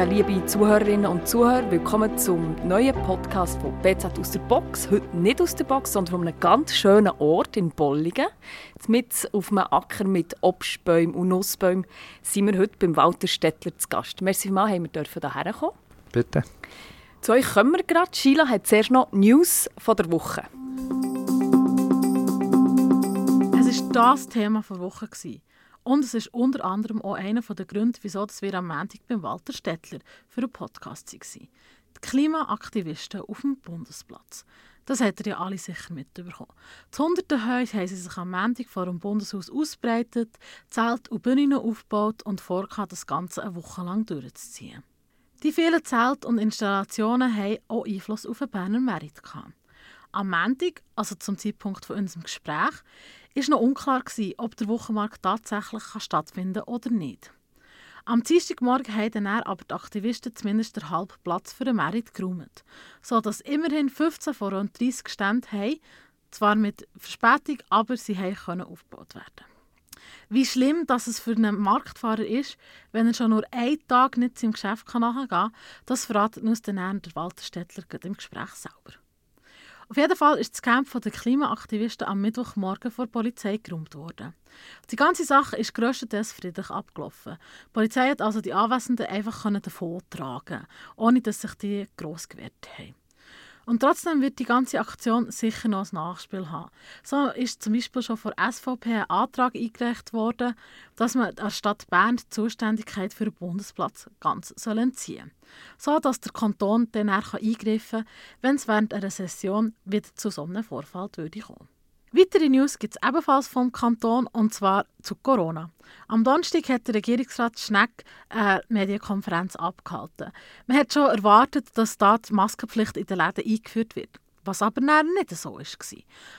Ja, liebe Zuhörerinnen und Zuhörer, willkommen zum neuen Podcast von BZ aus der Box. Heute nicht aus der Box, sondern von einem ganz schönen Ort in Bolligen. Mit auf einem Acker mit Obstbäumen und Nussbäumen sind wir heute beim Walter Stettler zu Gast. Merci vielmals, haben wir dürfen hierher kommen. Bitte. Zu euch kommen wir gerade. Sheila hat zuerst noch News von der Woche. Es war das Thema der Woche. Und es ist unter anderem auch einer der Gründe, wieso wir am Montag beim Walter Stettler für einen Podcast waren. Die Klimaaktivisten auf dem Bundesplatz. Das hat ihr ja alle sicher mitbekommen. Zu hunderten Häusern haben sie sich am Montag vor dem Bundeshaus ausbreitet, Zelt und Bühnen aufgebaut und vorgehabt, das Ganze eine Woche lang durchzuziehen. Die vielen Zelte und Installationen haben auch Einfluss auf den Berner Merit. Am Montag, also zum Zeitpunkt von unserem Gespräch, war noch unklar, ob der Wochenmarkt tatsächlich stattfinden kann oder nicht. Am Dienstagmorgen haben dann aber die Aktivisten zumindest den halben Platz für den Merit geräumt, sodass immerhin 15 von rund 30 Ständen haben, zwar mit Verspätung, aber sie können aufgebaut werden. Wie schlimm dass es für einen Marktfahrer ist, wenn er schon nur einen Tag nicht seinem Geschäft nachgehen kann, das verratet uns dann der Walter Stettler im Gespräch selber. Auf jeden Fall ist das Camp der Klimaaktivisten am Mittwochmorgen vor der Polizei geräumt worden. Die ganze Sache ist grösstenteils friedlich abgelaufen. Die Polizei hat also die Anwesenden einfach davon tragen, ohne dass sich die gross gewehrt haben. Und trotzdem wird die ganze Aktion sicher noch ein Nachspiel haben. So ist zum Beispiel schon von SVP ein Antrag eingereicht worden, dass man der Stadt Bern die Zuständigkeit für den Bundesplatz ganz entziehen soll. So dass der Kanton dann eingreifen kann, wenn es während einer Session wieder zu so einem Vorfall kommen Weitere News gibt es ebenfalls vom Kanton und zwar zu Corona. Am Donnerstag hat der Regierungsrat Schneck eine Medienkonferenz abgehalten. Man hat schon erwartet, dass da die Maskenpflicht in den Läden eingeführt wird. Was aber nicht so war.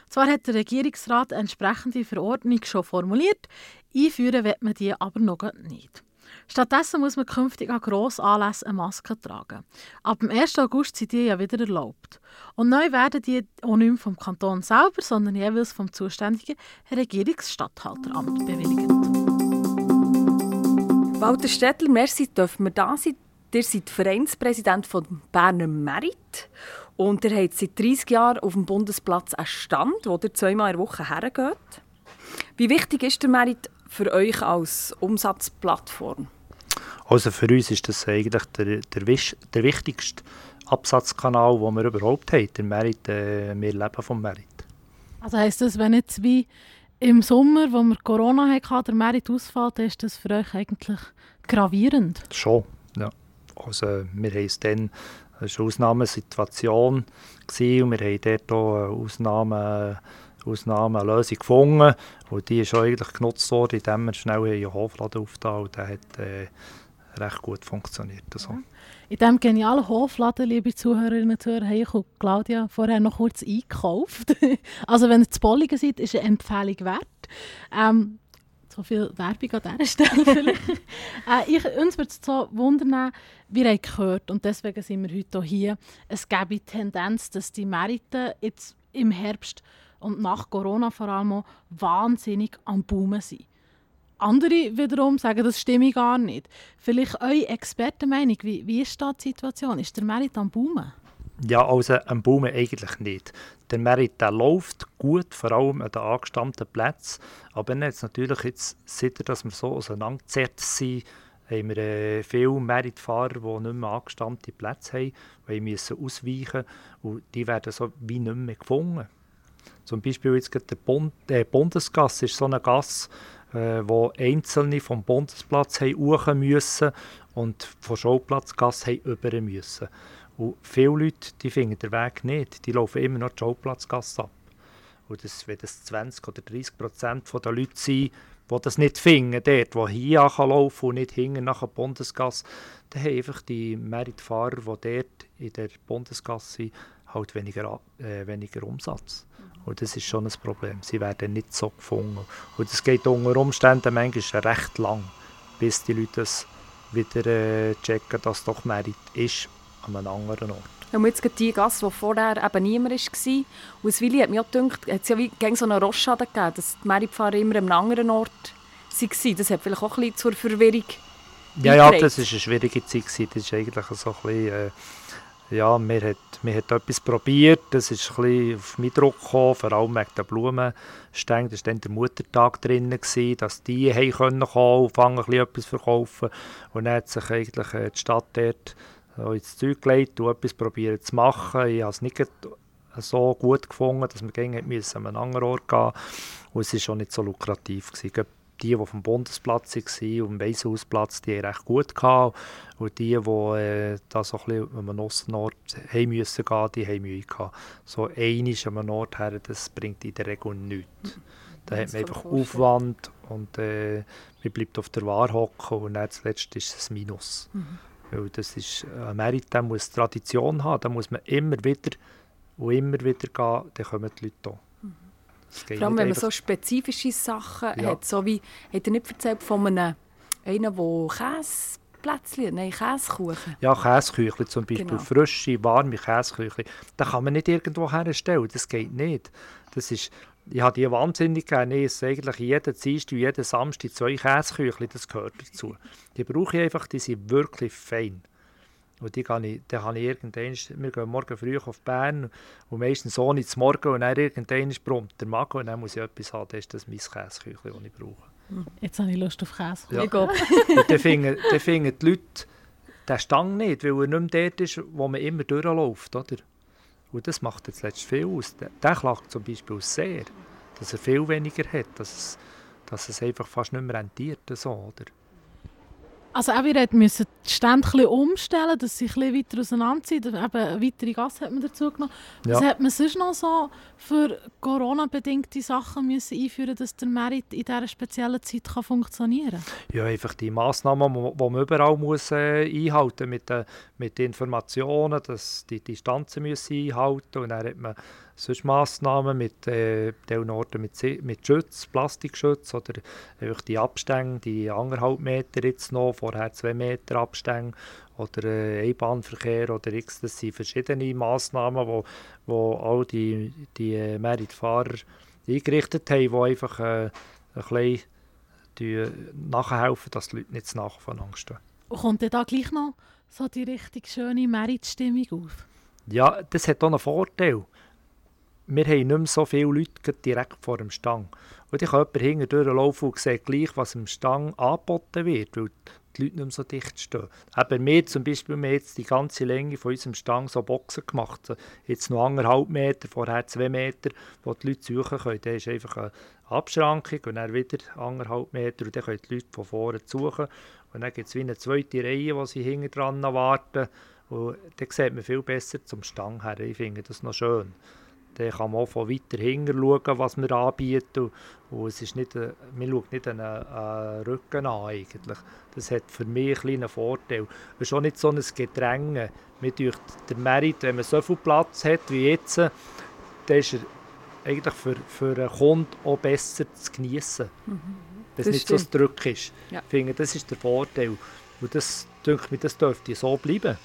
Zwar hat der Regierungsrat eine entsprechende Verordnung schon formuliert, einführen wird man die aber noch nicht. Stattdessen muss man künftig an Grossanlässen eine Maske tragen. Ab dem 1. August sind die ja wieder erlaubt. Und neu werden die auch nicht vom Kanton selber, sondern jeweils vom zuständigen Regierungsstatthalteramt bewilligt. Walter Stettler, merci, dürfen wir da sein. Ihr seid Vereinspräsident von Berner Merit und ihr habt seit 30 Jahren auf dem Bundesplatz einen Stand, wo ihr zweimal in der Woche hergeht. Wie wichtig ist der Merit für euch als Umsatzplattform? Also für uns ist das eigentlich der, der, der wichtigste Absatzkanal, den wir überhaupt haben. Der Merit, äh, wir leben vom Merit. Also heisst das, wenn jetzt wie im Sommer, wo wir Corona hatten, der Merit ausfällt, ist das für euch eigentlich gravierend? Schon, ja. Also wir haben es dann, es war eine Ausnahmesituation und wir haben dort auch eine Ausnahme Ausnahme eine Lösung gefunden. Und die ist eigentlich genutzt worden, indem wir schnell einen Hofladen aufgetan und der hat äh, recht gut funktioniert. Also. In diesem genialen Hofladen, liebe Zuhörerinnen und Zuhörer, habe ich Claudia vorher noch kurz eingekauft. also wenn ihr zu Bolligen seid, ist eine Empfehlung wert. Ähm, so viel Werbung an dieser Stelle vielleicht. äh, ich, uns würde es so wundern, wir haben gehört, und deswegen sind wir heute hier, es gäbe die Tendenz, dass die Meriten jetzt im Herbst und nach Corona vor allem auch wahnsinnig am Boomen sind. Andere wiederum sagen, das stimme gar nicht. Vielleicht eure Expertenmeinung, wie, wie ist die Situation? Ist der Merit am Boomen? Ja, also am Boomen eigentlich nicht. Der Merit der läuft gut, vor allem an den angestammten Plätzen. Aber jetzt natürlich, jetzt, seit dass wir so auseinandergezerrt sind, haben wir äh, viele Meritfahrer, die nicht mehr angestammte Plätze haben, die müssen ausweichen und die werden so wie nicht mehr gefunden. Zum Beispiel jetzt der Bund, äh, Bundesgasse ist so eine Gasse, äh, wo Einzelne vom Bundesplatz haben müssen und von Schauplatzgasse haben über müssen. Und viele Leute die finden den Weg nicht, die laufen immer noch die Schauplatzgasse ab. Und das, wenn das 20 oder 30 Prozent der Leute sind, die das nicht finden, dort, wo hier laufen und nicht hinten nach der Bundesgasse, dann haben einfach die Meritfahrer, die dort in der Bundesgasse sind, halt weniger, äh, weniger Umsatz. Und das ist schon ein Problem. Sie werden nicht so gefunden. Und es geht unter Umständen manchmal recht lang, bis die Leute das wieder äh, checken, dass es doch Merit ist an einem anderen Ort. Man jetzt die Gasse, wo vorher eben niemand war, und es Willi hat mir auch gedacht, es ja wie so einen Rosschaden gegeben, dass die Meritfahrer immer an einem anderen Ort waren. Das hat vielleicht auch ein bisschen zur Verwirrung Ja, ja, das war eine schwierige Zeit. Das ist eigentlich so ein bisschen, äh, ja, man hat etwas probiert, das ist ein auf meinen Druck gekommen, vor allem wegen den Blumenständen. Da war dann der Muttertag drin, dass die haben können kommen und fangen, ein bisschen etwas verkaufen. Und dann hat sich eigentlich äh, die Stadt dort ins Zeug gelegt und etwas probiert zu machen. Ich habe es nicht so gut gefunden, dass wir gegen einen anderen Ort gehen Und es war auch nicht so lukrativ. Gewesen die, die auf dem Bundesplatz waren, auf dem Weisshausplatz, die recht gut gehabt. Und die, die äh, da so ein bisschen an einem Ostnord haben müssen gehen, die haben Mühe gehabt. So einiges an einem Ort her, das bringt in der Regel nichts. Da hat man einfach Aufwand und äh, man bleibt auf der Ware hocken und dann zuletzt ist es ein Minus. Mhm. Weil das ist, ein Merit der muss Tradition haben, da muss man immer wieder und immer wieder gehen, dann kommen die Leute auch. Vor allem, wenn man so spezifische Sachen ja. hat, so wie, hat er nicht erzählt von einem, einem der Käseplätzchen, nein, Käsekuchen. Ja, Käseküchli zum Beispiel, genau. frische, warme Käseküchli. Das kann man nicht irgendwo herstellen, das geht nicht. Das ist, ich habe die wahnsinnig gerne, ich esse eigentlich jeden Dienstag und jeden Samstag zwei Käseküchli, das gehört dazu. Die brauche ich einfach, die sind wirklich fein. Und die kann ich, dann habe ich irgendwann, wir gehen morgen früh auf Bern und meistens so nicht zum Morgen und dann irgendwann brummt der Magen und dann muss ich etwas haben, das ist das mein Käseküchlein, das ich brauche. Jetzt habe ich Lust auf Käse. Ja. und dann finden, dann finden die Leute den Stang nicht, weil er nicht mehr dort ist, wo man immer durchläuft. Oder? Und das macht jetzt letztlich viel aus. Der, der klagt zum Beispiel sehr, dass er viel weniger hat, dass es, dass es einfach fast nicht mehr rentiert. So, oder? Also auch wir mussten die Stände umstellen, dass sie ein weiter auseinanderziehen. Eben eine weitere Gasse hat man dazu genommen. Ja. Was hat man sonst noch so für Corona-bedingte Sachen müssen einführen dass der Merit in dieser speziellen Zeit kann funktionieren kann? Ja, einfach die Massnahmen, die man überall muss, äh, einhalten muss, mit, äh, mit den Informationen, dass die Distanzen müssen einhalten Und dann hat man sonst Massnahmen mit äh, Orten mit, mit Schutz, Plastikschutz oder einfach die Abstände, die anderthalb Meter jetzt noch, vorher zwei Meter Abstände oder äh, Einbahnverkehr oder X, das sind verschiedene Massnahmen, wo, wo all die, die äh, Meritfahrer eingerichtet haben, die einfach äh, ein bisschen die nachhelfen, dass die Leute nicht nach voneinander stehen. Und kommt da gleich noch so die richtig schöne Merit-Stimmung auf? Ja, das hat auch einen Vorteil wir haben nicht mehr so viele Leute direkt vor dem Stang. Und ich kann jemand hinten durchlaufen und sehe gleich, was am Stang angeboten wird, weil die Leute nicht mehr so dicht stehen. Eben wir zum Beispiel, haben jetzt die ganze Länge von unserem Stang so Boxen gemacht. Jetzt noch anderthalb Meter, vorher zwei Meter, wo die Leute suchen können. Da ist einfach eine Abschrankung und dann wieder anderthalb Meter und dann können die Leute von vorne suchen. Und dann gibt es wie eine zweite Reihe, wo sie hinten dran warten. Und dann sieht man viel besser zum Stang her. Ich finde das noch schön. Dann kann man auch von weiter hinten schauen, was wir anbieten. Und es ist nicht, man schaut nicht einen, einen Rücken an eigentlich. Das hat für mich einen kleinen Vorteil. Es ist auch nicht so ein Gedränge. Mir durch der Merit, wenn man so viel Platz hat wie jetzt, dann ist er eigentlich für, für einen Kunden auch besser zu genießen. Mhm. Wenn es nicht stimmt. so Druck ist. Ja. Ich finde, das ist der Vorteil. Und das, denke ich, das dürfte so bleiben.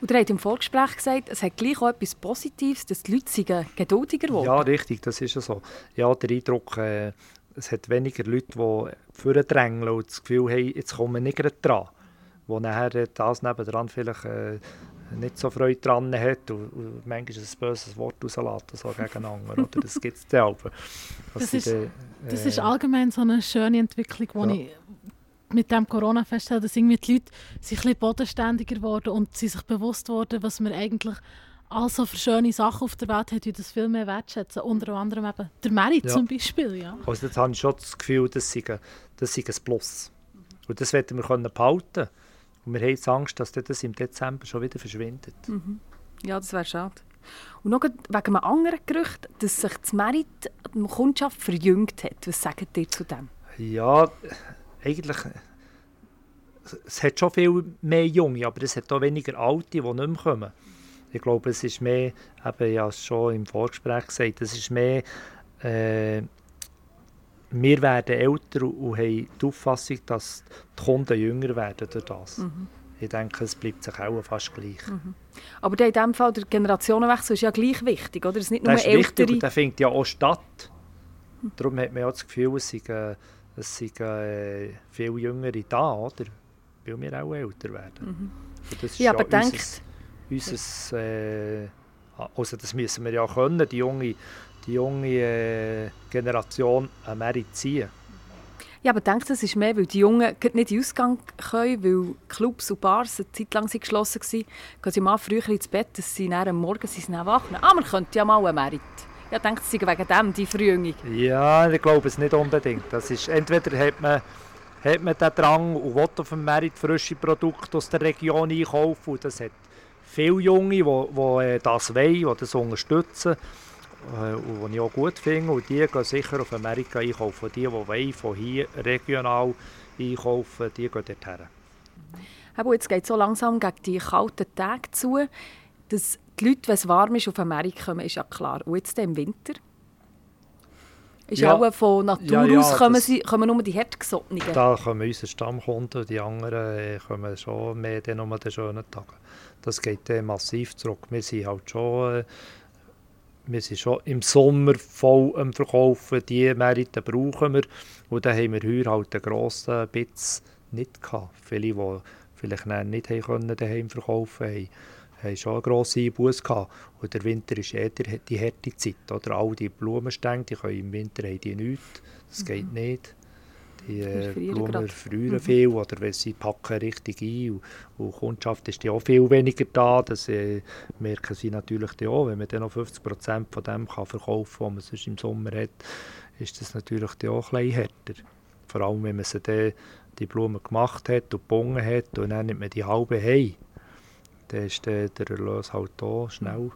Und er hat im Vorgespräch gesagt, es hat gleich auch etwas Positives, dass die Leute geduldiger geworden Ja, richtig, das ist ja so. Ja, der Eindruck, äh, es hat weniger Leute, die vordrängeln und das Gefühl haben, jetzt kommen wir nicht dran. Wo nachher das nebendran vielleicht äh, nicht so Freude dran hat und, und manchmal ein böses Wort rauslässt, so gegeneinander. Oder? Das gibt es dann auch. Das, ist, äh, das ist allgemein so eine schöne Entwicklung, die ja. ich mit dem Corona feststellen, dass irgendwie die Leute sich ein bodenständiger geworden und sie sich bewusst worden, was man eigentlich also für schöne Sachen auf der Welt hat, die das viel mehr wertschätzen. Unter anderem eben der Merit ja. zum Beispiel. Ja. Also jetzt habe ich schon das Gefühl, das sei, das sei ein Plus. Und das werden wir können behalten. Und wir haben jetzt Angst, dass das im Dezember schon wieder verschwindet. Mhm. Ja, das wäre schade. Und noch wegen einem anderen Gerücht, dass sich das Merit die Kundschaft verjüngt hat. Was sagt ihr zu dem? Ja, eigentlich, es hat schon viel mehr Junge, aber es hat auch weniger Alte, die nicht mehr kommen. Ich glaube, es ist mehr, eben, ja schon im Vorgespräch gesagt, es ist mehr, äh, wir werden älter und haben die Auffassung, dass die Kunden jünger werden durch das. Mhm. Ich denke, es bleibt sich auch fast gleich. Mhm. Aber in diesem Fall, der Generationenwechsel ist ja gleich wichtig, oder? Es ist nicht nur das ist ältere... wichtig und der findet ja auch statt. Darum hat man ja das Gefühl, es sei, äh, es sind äh, viel Jüngere da, oder? weil wir auch älter werden. Mhm. das ist ja, aber unser, denkt... Unser, äh, also das müssen wir ja können, die junge, die junge äh, Generation an Merit ziehen. Ja, aber denkt, das ist mehr, weil die Jungen nicht in den Ausgang können, weil Clubs und Bars eine Zeit lang geschlossen waren. Gehen sie mal früher ins Bett, dass sie am Morgen sind sie wach. Ah, man könnte ja mal einen Merit. Ja, denkt sie wegen dem, die Verjüngung? Ja, ich glaube es nicht unbedingt. Das ist, entweder hat man, hat man den Drang und will auf dem Merit frische Produkte aus der Region einkaufen. Und das hat viele Junge, die, die äh, das wollen, die das unterstützen. Äh, und die ich auch gut finde. Und die gehen sicher auf Amerika einkaufen. Die, die wollen, von hier regional einkaufen, die gehen dorthin. Aber jetzt geht es so langsam gegen die kalten Tage zu, dass die Leute, wenn es warm ist, auf Amerika kommen, ist ja klar. Und jetzt im Winter? Ist ja, auch von Natur ja, ja, aus kommen, sie, kommen nur die Hartgesottenen? Da kommen unsere Stammkunden, die anderen äh, kommen schon mehr dann um den schönen Tagen. Das geht äh, massiv zurück. Wir sind halt schon... Äh, wir sind schon im Sommer voll am Verkaufen. Die Märkte brauchen wir. Und dann haben wir heuer halt einen grossen Bitz nicht gehabt. Viele, die vielleicht nicht können, daheim verkaufen konnten, haben schon grosse Einbuße gehabt. Und der Winter ist eher die harte Zeit. Oder? All die Blumenstände, die können im Winter haben die nichts. Das geht mhm. nicht. Die äh, Blumen frieren mhm. viel oder wenn sie packen richtig ein und, und Kundschaft ist ja auch viel weniger da. Das äh, merken sie natürlich auch. Wenn man dann noch 50 Prozent von dem kann verkaufen kann, was man sonst im Sommer hat, ist das natürlich auch ein härter. Vor allem, wenn man sie dann die Blumen gemacht hat und gebunden hat und dann nimmt man die halbe heim, dann ist der, Erlös halt auch schnell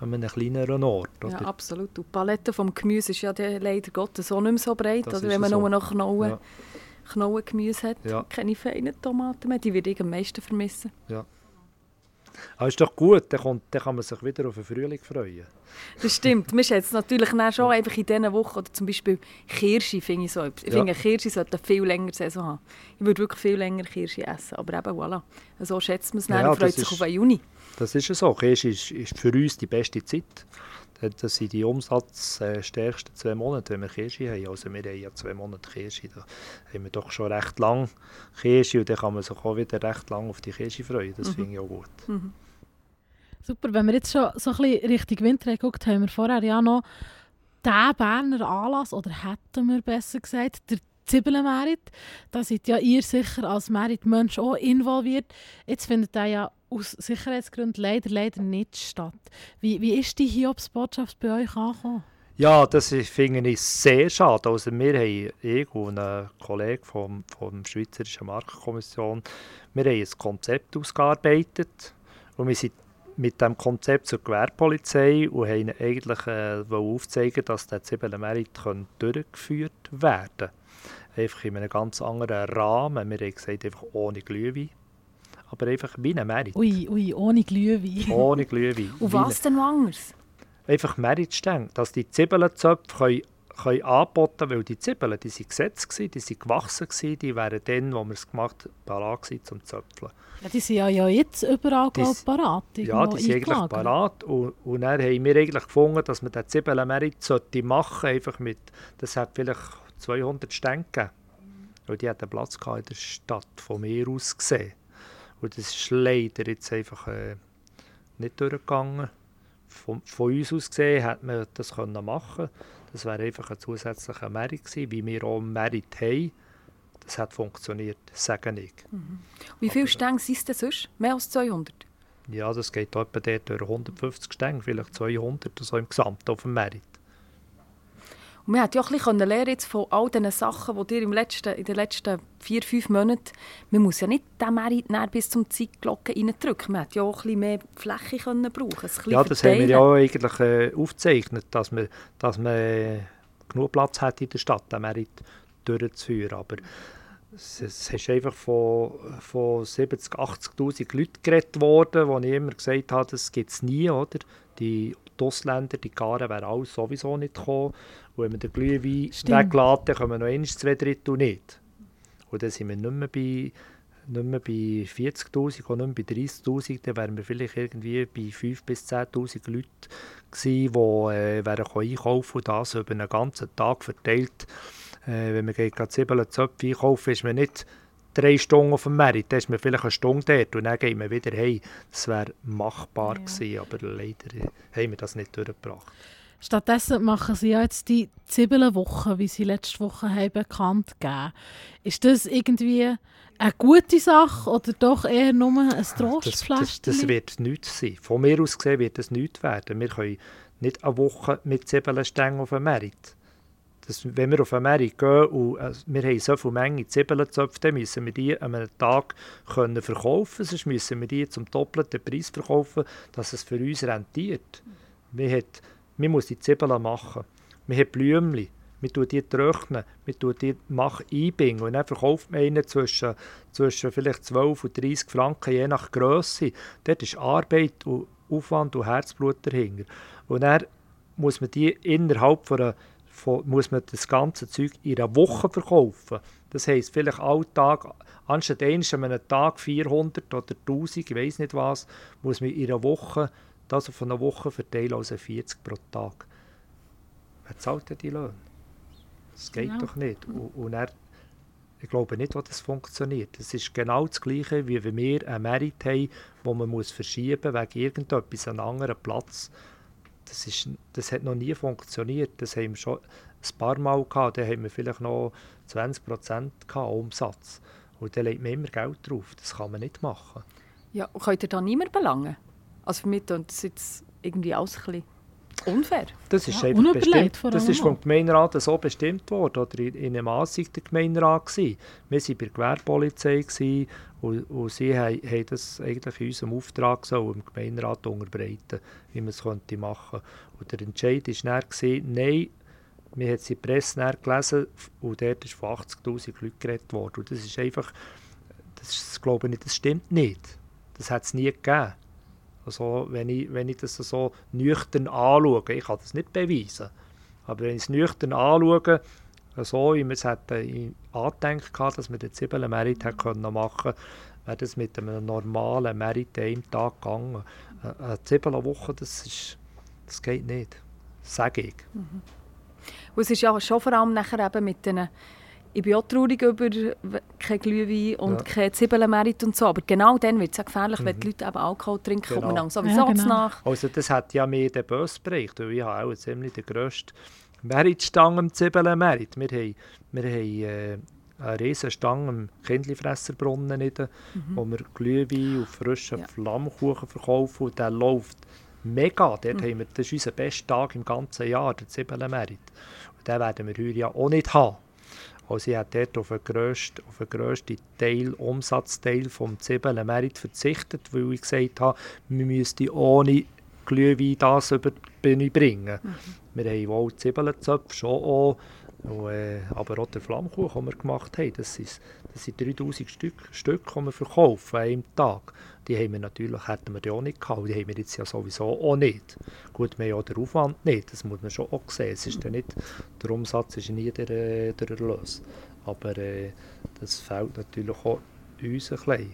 an einem kleineren Ort. Oder? Ja, absolut. Und die Palette vom Gemüse ist ja leider Gottes auch nicht mehr so breit, oder wenn man so. nur noch Knollen, ja. Knollengemüse hat. Ja. Keine feinen Tomaten mehr, die würde ich am meisten vermissen. Ja. Aber ist doch gut, dann, kommt, dann kann man sich wieder auf den Frühling freuen. Das stimmt. Man schätzt natürlich schon einfach in diesen Wochen, oder zum Beispiel Kirsche, finde ich so. Ich ja. finde, Kirsche sollte viel länger Saison haben. Ich würde wirklich viel länger Kirsche essen, aber eben, voilà. So schätzt man es dann ja, und freut sich auf den Juni. Das ist so. Kirsche ist, ist für uns die beste Zeit. Das sind die umsatzstärksten zwei Monate, wenn wir Kirsche haben. Also wir haben ja zwei Monate Kirsche, da haben wir doch schon recht lang Kirsche und dann kann man sich auch wieder recht lang auf die Kirsche freuen. Das mhm. finde ich auch gut. Mhm. Super, wenn wir jetzt schon so ein bisschen Richtung Winter geguckt haben, wir vorher ja noch den Berner Anlass, oder hätten wir besser gesagt, der Zwiebelmerit. Da seid ja ihr sicher als Merit-Mensch auch involviert. Jetzt findet der ja aus Sicherheitsgründen leider, leider nicht statt. Wie, wie ist die Hiobs-Botschaft bei euch angekommen? Ja, das finde ich sehr schade. Also wir haben, ich und ein Kollege vom, vom Schweizerischen Markenkommission, wir haben ein Konzept ausgearbeitet und wir sind mit dem Konzept zur Gewerbepolizei und haben eigentlich äh, aufzeigen, dass der Zwiebelmerit durchgeführt werden kann. Einfach in einem ganz anderen Rahmen. Wir haben gesagt, einfach ohne Glühwein aber einfach wie ein Merit. Ui, ui, ohne Glühwein. Ohne Glühwein. Und was denn anders? Einfach Meritstänge, dass die Zwiebelzöpfe können, können angeboten weil die Zwiebeln, die waren gesetzt, die waren gewachsen, die wären dann, wo wir es gemacht haben, parat zum Zöpfeln. Ja, die sind ja, ja jetzt überall die, parat. Ja, die sind eigentlich parat. Und, und dann haben wir eigentlich gefunden, dass man den Zwiebelmerit machen sollte, einfach mit, das hat vielleicht 200 Stände gegeben. Weil die hatten Platz in der Stadt, von mir aus gesehen. Und das ist leider jetzt einfach äh, nicht durchgegangen. Von, von, uns aus gesehen hätte man das können machen Das wäre einfach ein zusätzlicher Merit gewesen, wie wir auch Merit haben. Das hat funktioniert, sage ich. Mhm. Wie viele Stänge sind es denn sonst? Mehr als 200? Ja, das geht etwa dort durch 150 Stänge, vielleicht 200 so im Gesamt auf dem Merit. Und man hat ja auch ein bisschen lernen jetzt von all diesen Sachen, die dir im letzten, in den letzten vier, fünf Monaten, man muss ja nicht den Merit bis zum Zeitglocken reindrücken. Man hat ja auch ein bisschen mehr Fläche können brauchen Ja, das verteilen. haben wir ja eigentlich äh, aufgezeichnet, dass man, dass man äh, genug Platz hat in der Stadt, den Merit durchzuführen. Aber es, ist einfach von, von 70.000, 80'000 Leuten geredet worden, wo ich immer gesagt habe, das gibt es nie, oder? Die, die Ausländer, die Garen wären alles sowieso nicht gekommen. Und wenn man den Glühwein weglässt, dann kommen noch eins, zwei Drittel nicht. Und dann sind wir nicht mehr bei, bei 40'000 und nicht mehr bei 30'000, dann wären wir vielleicht irgendwie bei 5'000 bis 10'000 Leuten gewesen, die äh, wären einkaufen und das über einen ganzen Tag verteilt. Äh, wenn man geht Zwiebeln, Zöpfe einkaufen, ist man nicht drei Stunden auf dem Merit, dann ist man vielleicht eine Stunde dort und dann geht man wieder heim. Das wäre machbar ja. gewesen, aber leider haben wir das nicht durchgebracht. Stattdessen machen sie ja jetzt die Zwiebelwoche, wie sie letzte Woche haben bekannt gegeben. Ist das irgendwie eine gute Sache oder doch eher nur ein Trostpflaster? Das, das, das, wird nichts sein. Von mir aus gesehen wird es nichts werden. Wir können nicht eine Woche mit Zwiebelstängen auf dem Merit. Das, wenn wir auf Merit gehen und äh, wir haben so viele Menge Zwiebelzöpfe, dann müssen wir die an einem Tag können verkaufen sonst müssen wir die zum doppelten Preis verkaufen, dass es für uns rentiert. Wir hat man muss die Zwiebeln machen. Man hat Blümchen, man tut die trocknen, man tut die mach einbinden und dann verkauft man ihnen zwischen, zwischen vielleicht 12 und 30 Franken, je nach Größe. Dort ist Arbeit und Aufwand und Herzblut dahinter. Und dann muss man die innerhalb von, einer, von muss man das ganze Zeug in einer Woche verkaufen. Das heisst, vielleicht Alltag, anstatt an einem Tag 400 oder 1000, ich weiß nicht was, muss man in einer Woche das auf eine Woche verteilen, also 40 pro Tag. Wer zahlt denn die Löhne? Das geht ja. doch nicht. Und, und er, ich glaube nicht, dass das funktioniert. Es ist genau das Gleiche, wie wenn wir einen Merit haben, wo man muss verschieben muss wegen irgendetwas an einem anderen Platz. Das, ist, das hat noch nie funktioniert. Das haben wir schon ein paar Mal gehabt. Da haben wir vielleicht noch 20 Prozent Umsatz. Und da legt man immer Geld drauf. Das kann man nicht machen. Ja, könnt ihr da niemand belangen? Also für mich ist das irgendwie auch ein unfair. Das ist ja, einfach bestimmt, das ist vom Gemeinderat so bestimmt worden oder in, in einem Ansicht der Gemeinderat gewesen. Wir waren bei der Gewerbepolizei und, und sie haben, haben das eigentlich in unserem Auftrag so im Gemeinderat unterbreiten, wie man es könnte machen. Und der Entscheid war dann, nein, wir haben es in der Presse gelesen und dort ist von 80'000 Leuten geredet worden. Und das ist einfach, das glaube ich nicht, das stimmt nicht. Das hat es nie gegeben. Also, wenn, ich, wenn ich das so nüchtern anschaue, ich kann das nicht beweisen, aber wenn ich es nüchtern anschaue, so wie wir es hätten angedenkt dass wir den Zwiebeln-Merit machen können, wäre das mit einem normalen Merit einem Tag gegangen. Eine Zwiebelwoche, das, ist, das geht nicht, sage ich. Mhm. Und es ist ja schon vor allem nachher eben mit den ich bin auch traurig über kein Glühwein und ja. kein Zwiebelmerit und so, aber genau dann wird es ja gefährlich, mhm. wenn die Leute eben Alkohol trinken, genau. kommt man dann sowieso ja, genau. nach. Also das hat ja mehr den bösen Bereich, weil ich habe auch ziemlich den grössten Meritstange im Zwiebelmerit. Wir haben, wir haben äh, eine riesige Stange im Kindlifresserbrunnen, mhm. wo wir Glühwein und frischen ja. Flammkuchen verkaufen und der läuft mega. Dort mhm. haben wir, das ist unser bester Tag im ganzen Jahr, der Zwiebelmerit. Und den werden wir heute ja auch nicht haben. Also sie hat dort auf den grössten, auf den grössten Teil, Umsatzteil vom Zwiebelmerit verzichtet, weil ich gesagt habe, wir müssten ohne Glühwein das über die Bühne bringen. Mhm. Wir haben wohl Zwiebelzöpfe schon auch, äh, aber auch der Flammkuchen, den wir gemacht haben, das, ist, das sind 3000 Stück, Stück, die wir verkaufen an einem Tag. Die haben wir natürlich, hätten wir die auch nicht gehabt, die haben wir jetzt ja sowieso auch nicht. Gut, wir haben auch den Aufwand nicht, das muss man schon auch sehen. Es ist ja nicht, der Umsatz ist nie der, äh, der Erlös. Aber äh, das fehlt natürlich auch uns ein bisschen.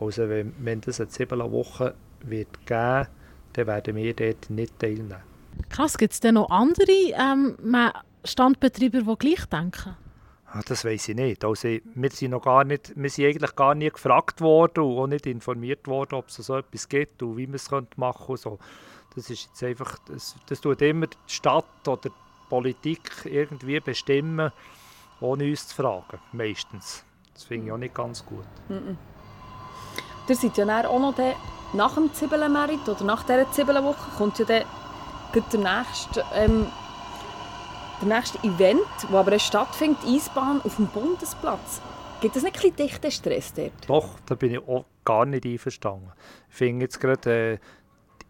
Also wenn, wenn das eine Zwiebelwoche wird geben, dann werden wir dort nicht teilnehmen. Krass, gibt es denn noch andere ähm, Standbetreiber, die gleich denken? Ah, das weiß ich nicht. Also, wir sind noch gar nicht, wir sind eigentlich gar nie gefragt worden und auch nicht informiert worden, ob es so etwas gibt und wie man es machen könnte. So. Das ist jetzt einfach, das, das tut immer die Stadt oder die Politik irgendwie bestimmen, ohne uns zu fragen, meistens. Das finde ich auch nicht ganz gut. Mm -mm. Ihr seid ja auch noch der, nach dem Zwiebelmerit oder nach dieser Zwiebelwoche kommt ja der, der nächste ähm, der nächste Event, das aber stattfindet, Eisbahn auf dem Bundesplatz. Gibt es nicht ein dichten Stress dort? Doch, da bin ich auch gar nicht einverstanden. Ich finde jetzt gerade äh,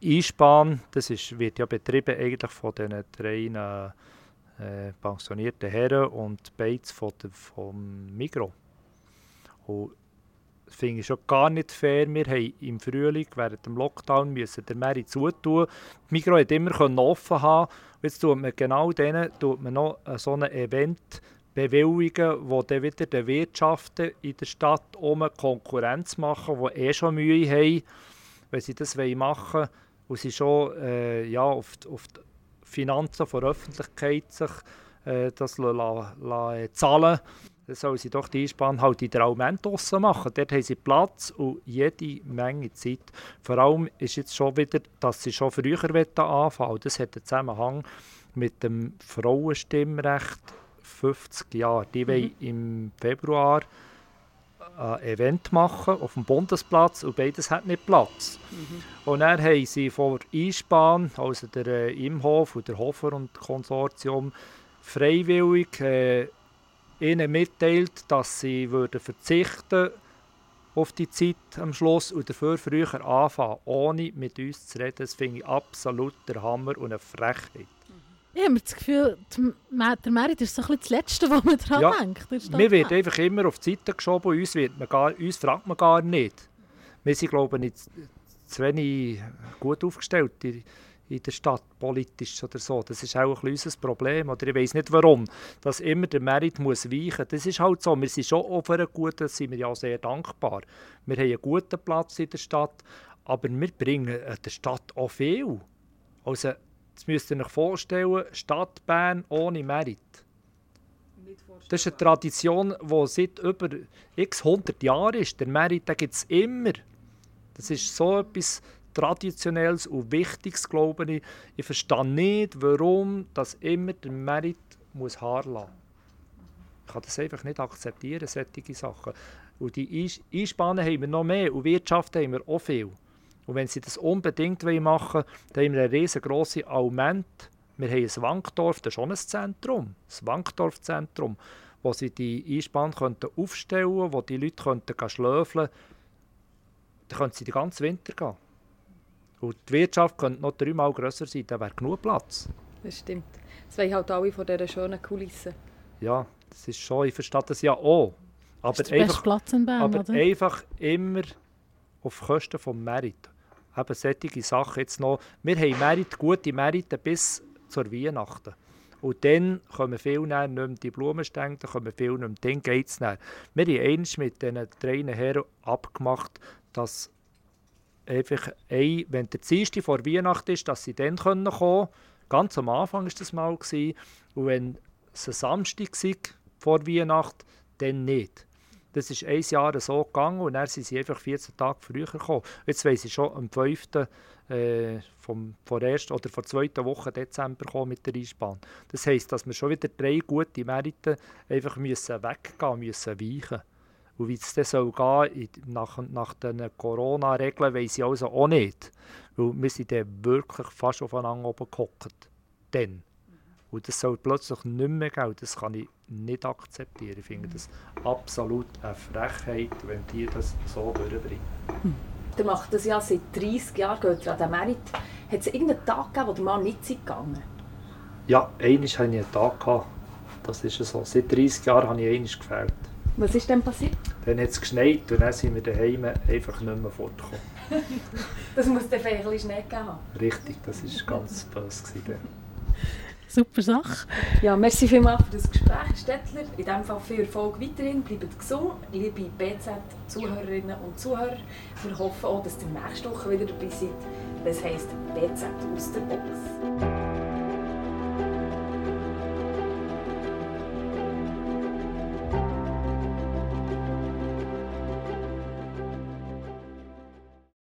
die Eisbahn, das ist, wird ja betrieben eigentlich von diesen drei äh, pensionierten Herren und Bates von der, vom Migro. Und das finde ich schon gar nicht fair. Wir haben im Frühling während dem Lockdown müssen der Mary zutun. Die Migros hat immer offen haben. Jetzt tut man genau denen tut man noch so ein Event bewilligen, wo dann wieder den Wirtschaften in der Stadt um Konkurrenz machen, die eh schon Mühe haben, wenn sie das machen wollen und sie schon äh, ja, auf, die, auf die Finanzen der Öffentlichkeit sich äh, das la, la, zahlen dann soll sie doch die Einspann halt in der Alment draussen machen. Dort haben sie Platz und jede Menge Zeit. Vor allem ist jetzt schon wieder, dass sie schon früher anfangen Das hat einen Zusammenhang mit dem Frauenstimmrecht 50 Jahre. Die mhm. wollen im Februar ein Event machen auf dem Bundesplatz und beides hat nicht Platz. Mhm. Und dann haben sie vor Einspann, also der äh, Imhof und der Hofer und Konsortium, freiwillig äh, ihnen mitteilt, dass sie würden verzichten auf die Zeit am Schluss und dafür früher anfangen, ohne mit uns zu reden. Das finde ich absolut der Hammer und eine Frechheit. Ich habe das Gefühl, der Merit ist so ein das Letzte, was man daran ja, denkt. Wir werden einfach immer auf die Seite geschoben und uns, wird man gar, uns fragt man gar nicht. Wir sind, glaube ich, nicht zu wenig gut aufgestellt in, in der Stadt, politisch oder so. Das ist auch ein unser Problem. Oder ich weiß nicht warum, dass immer der Merit muss weichen muss. Das ist halt so. Wir sind schon auf einer guten, sind wir ja sehr dankbar. Wir haben einen guten Platz in der Stadt, aber wir bringen der Stadt auch viel. Also, Jetzt müsst ihr euch vorstellen, Stadt Bern ohne Merit. Das ist eine Tradition, die seit über x 100 Jahren ist. Der Merit gibt es immer. Das ist so etwas Traditionelles und Wichtiges, glaube ich. Verstehe nicht, warum das immer der Merit muss Haar lassen Ich kann das einfach nicht akzeptieren, solche Sachen. Und die Einspannen haben wir noch mehr und Wirtschaft haben wir auch viel. Und wenn sie das unbedingt machen wollen, dann haben wir eine riesengroße Alment. Wir haben ein Wankdorf, das ist schon ein Zentrum, das Wankdorf-Zentrum, wo sie die Einspann aufstellen könnten, wo die Leute könnten schlöfeln könnten. Dann könnten sie den ganzen Winter gehen. Und die Wirtschaft könnte noch dreimal grösser sein, dann wäre genug Platz. Das stimmt. Das wollen halt alle von dieser schönen Kulisse. Ja, das ist schon, ich verstehe das ja auch. Aber, das ist der einfach, Platz in Bern, aber oder? einfach immer auf Kosten des Merit eben solche Sachen jetzt noch. Wir haben Merit, gute Merite bis zur Weihnachten. Und dann kommen viele nicht mehr die Blumenstände, dann kommen viele nicht mehr, dann geht es nicht. Wir haben eins mit diesen drei Herren abgemacht, dass einfach, ein, wenn der Dienstag vor Weihnachten ist, dass sie dann kommen können. Ganz am Anfang war das mal. Gewesen. Und wenn es ein Samstag war, vor Weihnachten, dann nicht. Das ist ein Jahr so gegangen und dann sind sie einfach 14 Tage früher gekommen. Jetzt weiss ich schon, am 5. Äh, vom, von der ersten oder von der zweiten Woche Dezember kommen mit der Einspann. Das heisst, dass wir schon wieder drei gute Meriten einfach müssen weggehen müssen, weichen. Und wie es dann soll gehen nach, nach den Corona-Regeln, weiss ich also auch nicht. Weil wir sind dann wirklich fast aufeinander oben gehockt. Dann. Und das soll plötzlich nicht mehr gehen. Das kann ich nicht akzeptieren. Ich finde das absolut eine Frechheit, wenn die das so durchbringen. Hm. Der macht das ja seit 30 Jahren, geht an den Merit. Hat es irgendeinen Tag gegeben, wo der Mann nicht gegangen Ja, einmal hatte ich einen Tag. Gehabt. Das ist so. Seit 30 Jahren habe ich einmal gefehlt. Was ist denn passiert? Dann hat es geschneit und dann sind wir daheim einfach nicht mehr fortgekommen. das muss der vielleicht ein bisschen Schnee geben Richtig, das war ganz böse. Super Sache. Ja, merci vielmals für das Gespräch, Stettler. In diesem Fall viel Erfolg weiterhin. Bleibt gesund, liebe BZ-Zuhörerinnen und Zuhörer. Wir hoffen auch, dass ihr nächste Woche wieder dabei seid. Das heisst BZ aus der Box.